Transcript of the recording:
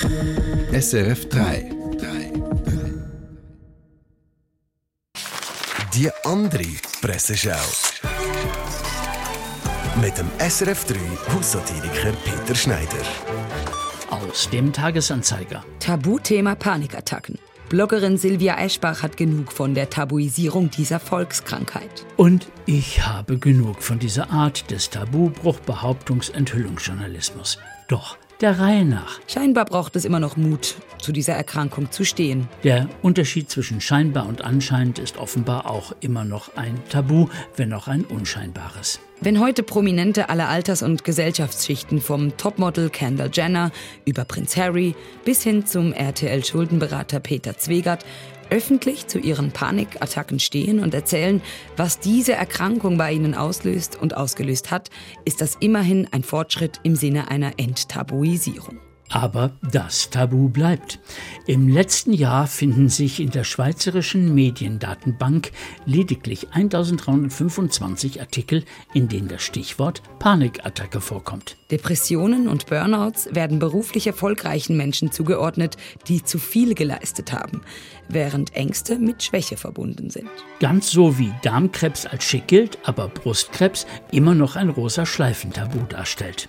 SRF 3. Die andere Presseschau. Mit dem SRF 3 Haussatiriker Peter Schneider. Aus dem Tagesanzeiger. Tabuthema Panikattacken. Bloggerin Silvia Eschbach hat genug von der Tabuisierung dieser Volkskrankheit. Und ich habe genug von dieser Art des Tabubruch Behauptungs Enthüllungsjournalismus. Doch der Reihe nach. Scheinbar braucht es immer noch Mut, zu dieser Erkrankung zu stehen. Der Unterschied zwischen scheinbar und anscheinend ist offenbar auch immer noch ein Tabu, wenn auch ein unscheinbares. Wenn heute Prominente aller Alters- und Gesellschaftsschichten vom Topmodel Kendall Jenner über Prinz Harry bis hin zum RTL-Schuldenberater Peter Zwegert öffentlich zu ihren Panikattacken stehen und erzählen, was diese Erkrankung bei ihnen auslöst und ausgelöst hat, ist das immerhin ein Fortschritt im Sinne einer Enttabuisierung. Aber das Tabu bleibt. Im letzten Jahr finden sich in der Schweizerischen Mediendatenbank lediglich 1325 Artikel, in denen das Stichwort Panikattacke vorkommt. Depressionen und Burnouts werden beruflich erfolgreichen Menschen zugeordnet, die zu viel geleistet haben, während Ängste mit Schwäche verbunden sind. Ganz so wie Darmkrebs als schick gilt, aber Brustkrebs immer noch ein rosa Schleifentabu darstellt.